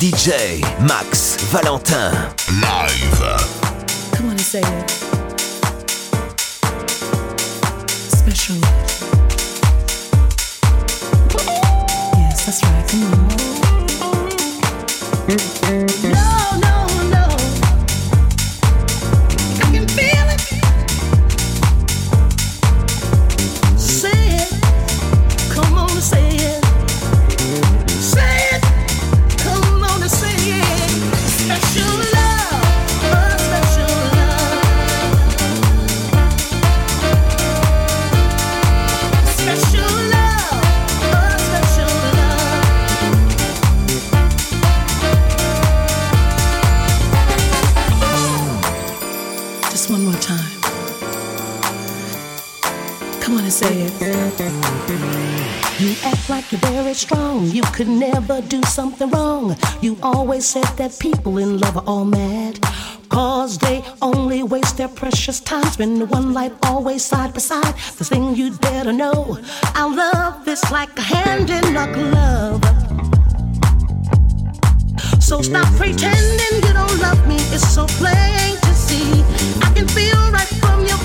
DJ Max Valentin. Live. Come on and say it. Special. Yes, that's right. Come on. You could never do something wrong. You always said that people in love are all mad. Cause they only waste their precious time spending one life always side by side. The thing you'd better know our love is like a hand in a glove. So stop pretending you don't love me, it's so plain to see. I can feel right from your